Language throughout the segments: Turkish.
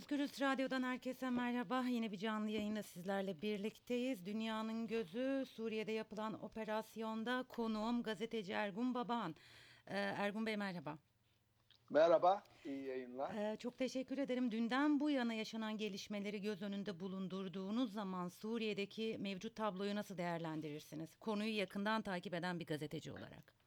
Özgürüz Radyo'dan herkese merhaba. Yine bir canlı yayında sizlerle birlikteyiz. Dünyanın gözü Suriye'de yapılan operasyonda konuğum gazeteci Ergun Baban. Ee, Ergun Bey merhaba. Merhaba, iyi yayınlar. Ee, çok teşekkür ederim. Dünden bu yana yaşanan gelişmeleri göz önünde bulundurduğunuz zaman Suriye'deki mevcut tabloyu nasıl değerlendirirsiniz? Konuyu yakından takip eden bir gazeteci olarak.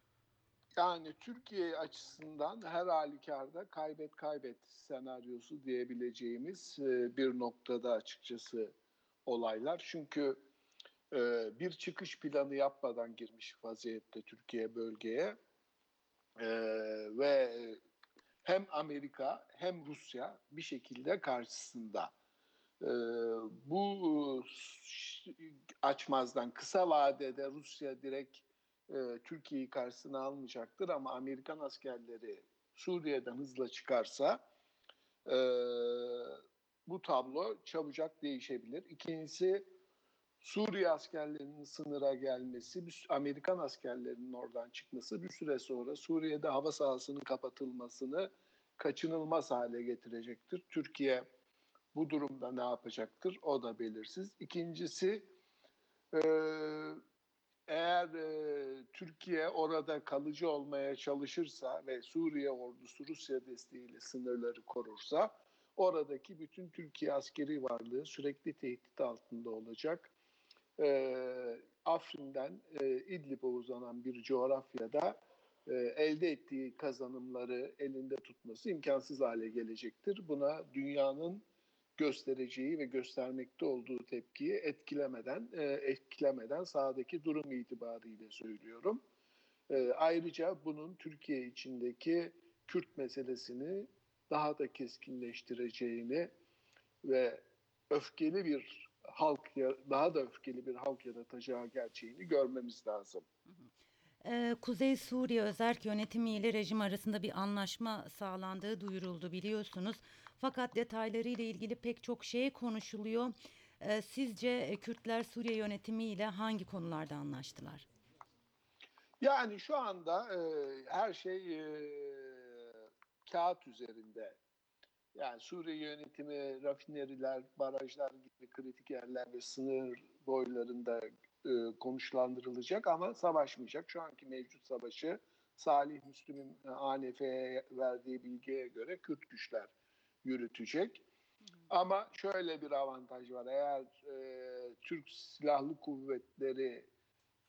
Yani Türkiye açısından her halükarda kaybet kaybet senaryosu diyebileceğimiz e, bir noktada açıkçası olaylar. Çünkü e, bir çıkış planı yapmadan girmiş vaziyette Türkiye bölgeye e, ve hem Amerika hem Rusya bir şekilde karşısında. Bu açmazdan kısa vadede Rusya direkt e, Türkiye'yi karşısına almayacaktır ama Amerikan askerleri Suriye'den hızla çıkarsa e, bu tablo çabucak değişebilir. İkincisi Suriye askerlerinin sınıra gelmesi, Amerikan askerlerinin oradan çıkması bir süre sonra Suriye'de hava sahasının kapatılmasını kaçınılmaz hale getirecektir. Türkiye bu durumda ne yapacaktır? O da belirsiz. İkincisi eğer e, Türkiye orada kalıcı olmaya çalışırsa ve Suriye ordusu Rusya desteğiyle sınırları korursa oradaki bütün Türkiye askeri varlığı sürekli tehdit altında olacak. E, Afrin'den e, İdlib'e uzanan bir coğrafyada e, elde ettiği kazanımları elinde tutması imkansız hale gelecektir. Buna dünyanın göstereceği ve göstermekte olduğu tepkiyi etkilemeden e, etkilemeden sahadaki durum itibariyle söylüyorum. E, ayrıca bunun Türkiye içindeki Kürt meselesini daha da keskinleştireceğini ve öfkeli bir halk daha da öfkeli bir halk yaratacağı gerçeğini görmemiz lazım. Hı hı. Kuzey Suriye Özerk Yönetimi ile rejim arasında bir anlaşma sağlandığı duyuruldu biliyorsunuz. Fakat detaylarıyla ilgili pek çok şey konuşuluyor. Sizce Kürtler Suriye Yönetimi ile hangi konularda anlaştılar? Yani şu anda e, her şey e, kağıt üzerinde. Yani Suriye yönetimi rafineriler, barajlar gibi kritik yerler ve sınır boylarında e, konuşlandırılacak ama savaşmayacak. Şu anki mevcut savaşı Salih Müslüm'ün e, ANF'ye verdiği bilgiye göre Kürt güçler yürütecek. Ama şöyle bir avantaj var. Eğer e, Türk Silahlı Kuvvetleri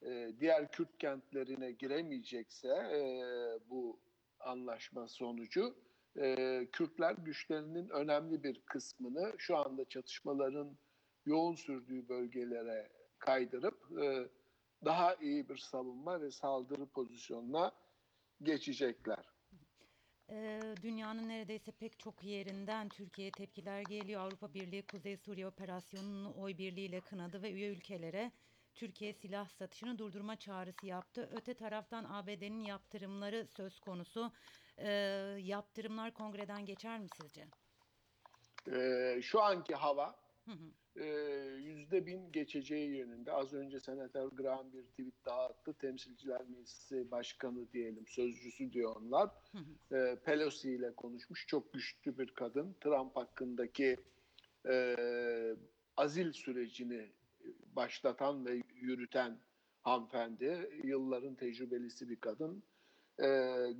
e, diğer Kürt kentlerine giremeyecekse e, bu anlaşma sonucu e, Kürtler güçlerinin önemli bir kısmını şu anda çatışmaların yoğun sürdüğü bölgelere kaydırıp e, daha iyi bir savunma ve saldırı pozisyonuna geçecekler. E, dünyanın neredeyse pek çok yerinden Türkiye'ye tepkiler geliyor. Avrupa Birliği Kuzey Suriye operasyonunu oy birliğiyle kınadı ve üye ülkelere Türkiye silah satışını durdurma çağrısı yaptı. Öte taraftan ABD'nin yaptırımları söz konusu. E, yaptırımlar kongreden geçer mi sizce? E, şu anki hava yüzde bin geçeceği yönünde. Az önce Senatör Graham bir tweet daha attı. Temsilciler Meclisi Başkanı diyelim, sözcüsü diyor onlar. Ee, Pelosi ile konuşmuş. Çok güçlü bir kadın. Trump hakkındaki e, azil sürecini başlatan ve yürüten hanımefendi. Yılların tecrübelisi bir kadın. Ee,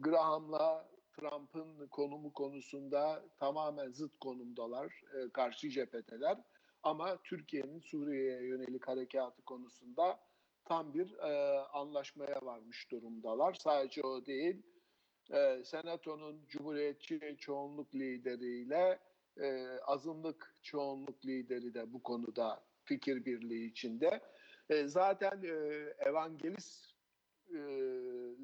Graham'la Trump'ın konumu konusunda tamamen zıt konumdalar, e, karşı cephedeler. Ama Türkiye'nin Suriye'ye yönelik harekatı konusunda tam bir e, anlaşmaya varmış durumdalar. Sadece o değil, e, Senato'nun Cumhuriyetçi çoğunluk lideriyle e, azınlık çoğunluk lideri de bu konuda fikir birliği içinde. E, zaten e,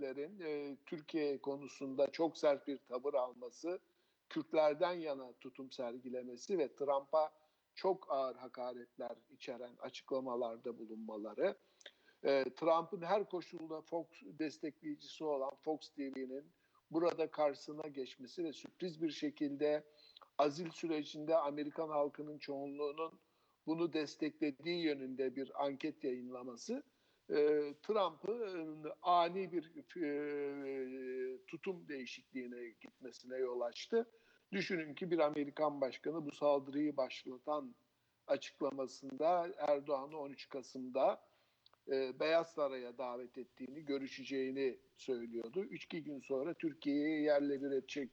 evangelistlerin e, Türkiye konusunda çok sert bir tavır alması, Kürtlerden yana tutum sergilemesi ve Trump'a çok ağır hakaretler içeren açıklamalarda bulunmaları, e, Trump'ın her koşulda Fox destekleyicisi olan Fox TV'nin burada karşısına geçmesi ve sürpriz bir şekilde azil sürecinde Amerikan halkının çoğunluğunun bunu desteklediği yönünde bir anket yayınlaması e, Trump'ın ani bir e, tutum değişikliğine gitmesine yol açtı Düşünün ki bir Amerikan başkanı bu saldırıyı başlatan açıklamasında Erdoğan'ı 13 Kasım'da e, Beyaz Saray'a davet ettiğini, görüşeceğini söylüyordu. Üç iki gün sonra Türkiye'yi yerle bir edecek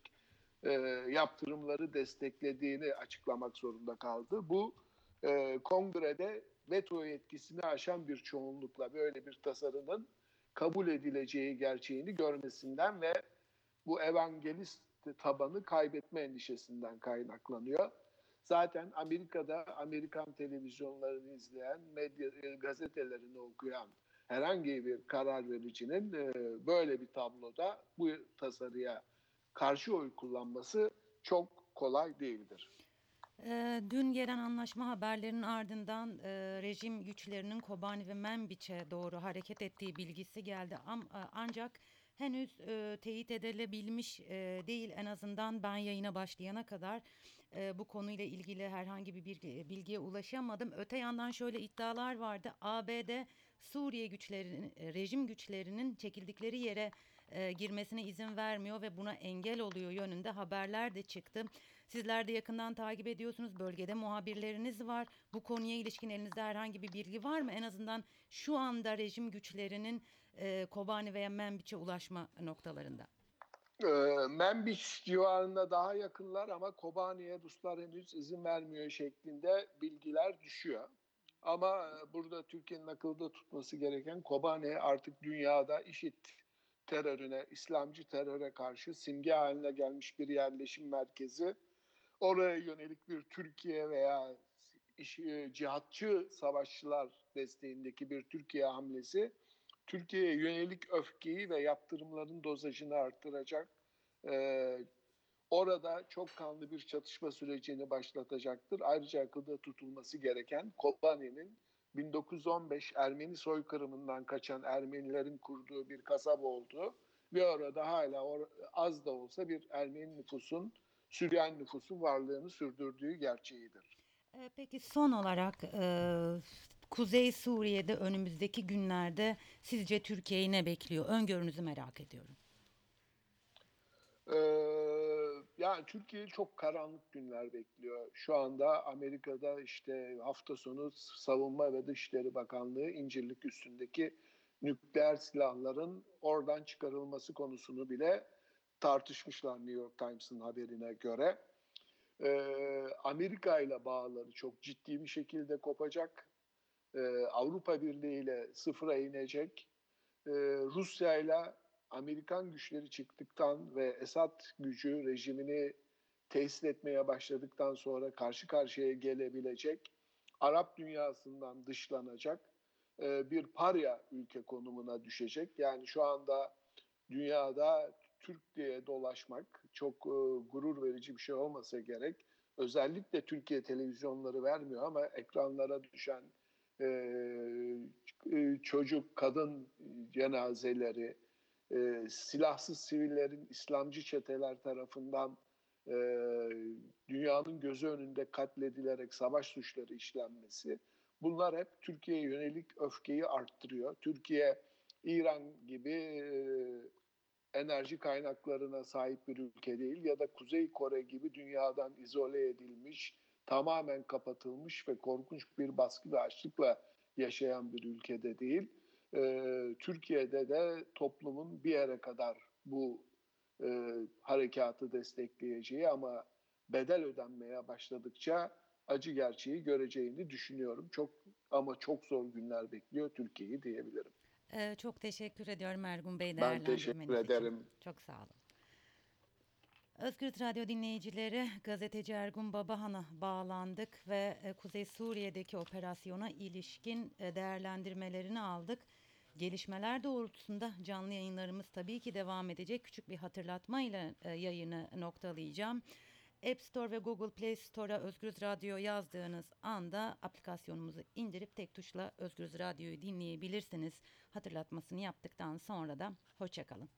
e, yaptırımları desteklediğini açıklamak zorunda kaldı. Bu e, kongrede veto yetkisini aşan bir çoğunlukla böyle bir tasarının kabul edileceği gerçeğini görmesinden ve bu evangelist tabanı kaybetme endişesinden kaynaklanıyor. Zaten Amerika'da Amerikan televizyonlarını izleyen, medya e, gazetelerini okuyan herhangi bir karar vericinin e, böyle bir tabloda bu tasarıya karşı oy kullanması çok kolay değildir. Ee, dün gelen anlaşma haberlerinin ardından e, rejim güçlerinin Kobani ve Menbiç'e doğru hareket ettiği bilgisi geldi. Am, a- ancak henüz e, teyit edilebilmiş e, değil. En azından ben yayına başlayana kadar e, bu konuyla ilgili herhangi bir bilgi- bilgiye ulaşamadım. Öte yandan şöyle iddialar vardı. ABD Suriye güçlerinin, e, rejim güçlerinin çekildikleri yere e, girmesine izin vermiyor ve buna engel oluyor yönünde haberler de çıktı. Sizler de yakından takip ediyorsunuz. Bölgede muhabirleriniz var. Bu konuya ilişkin elinizde herhangi bir bilgi var mı? En azından şu anda rejim güçlerinin e, Kobani veya Menbiç'e ulaşma noktalarında. E, Menbiç civarında daha yakınlar ama Kobani'ye Ruslar henüz izin vermiyor şeklinde bilgiler düşüyor. Ama e, burada Türkiye'nin akılda tutması gereken Kobani artık dünyada IŞİD terörüne, İslamcı teröre karşı simge haline gelmiş bir yerleşim merkezi. Oraya yönelik bir Türkiye veya e, cihatçı savaşçılar desteğindeki bir Türkiye hamlesi Türkiye'ye yönelik öfkeyi ve yaptırımların dozajını artıracak. Ee, orada çok kanlı bir çatışma sürecini başlatacaktır. Ayrıca akılda tutulması gereken Kobani'nin 1915 Ermeni soykırımından kaçan Ermenilerin kurduğu bir kasaba olduğu ve orada hala or- az da olsa bir Ermeni nüfusun, Süryani nüfusun varlığını sürdürdüğü gerçeğidir. E, peki son olarak e, Kuzey Suriye'de önümüzdeki günlerde sizce Türkiye'yi ne bekliyor? Öngörünüzü merak ediyorum. Ee, yani Türkiye çok karanlık günler bekliyor. Şu anda Amerika'da işte hafta sonu Savunma ve Dışişleri Bakanlığı İncirlik üstündeki nükleer silahların oradan çıkarılması konusunu bile tartışmışlar New York Times'ın haberine göre. Ee, Amerika ile bağları çok ciddi bir şekilde kopacak. Ee, Avrupa Birliği ile sıfıra inecek. Ee, Rusya ile Amerikan güçleri çıktıktan ve Esad gücü rejimini tesis etmeye başladıktan sonra karşı karşıya gelebilecek, Arap dünyasından dışlanacak e, bir parya ülke konumuna düşecek. Yani şu anda dünyada Türk diye dolaşmak çok e, gurur verici bir şey olmasa gerek. Özellikle Türkiye televizyonları vermiyor ama ekranlara düşen e, e, çocuk, kadın cenazeleri, e, silahsız sivillerin İslamcı çeteler tarafından e, dünyanın gözü önünde katledilerek savaş suçları işlenmesi bunlar hep Türkiye'ye yönelik öfkeyi arttırıyor. Türkiye İran gibi e, enerji kaynaklarına sahip bir ülke değil ya da Kuzey Kore gibi dünyadan izole edilmiş, tamamen kapatılmış ve korkunç bir baskı ve açlıkla yaşayan bir ülkede değil. Ee, Türkiye'de de toplumun bir yere kadar bu e, harekatı destekleyeceği ama bedel ödenmeye başladıkça acı gerçeği göreceğini düşünüyorum. Çok ama çok zor günler bekliyor Türkiye'yi diyebilirim. E, çok teşekkür ediyorum Ergun Bey Ben teşekkür değerlendirmeniz için. ederim. Çok sağ olun. Özgür Radyo dinleyicileri gazeteci Ergun Babahan'a bağlandık ve e, Kuzey Suriye'deki operasyona ilişkin e, değerlendirmelerini aldık. Gelişmeler doğrultusunda canlı yayınlarımız tabii ki devam edecek. Küçük bir hatırlatmayla e, yayını noktalayacağım. App Store ve Google Play Store'a Özgür Radyo yazdığınız anda aplikasyonumuzu indirip tek tuşla Özgür Radyo'yu dinleyebilirsiniz. Hatırlatmasını yaptıktan sonra da hoşçakalın.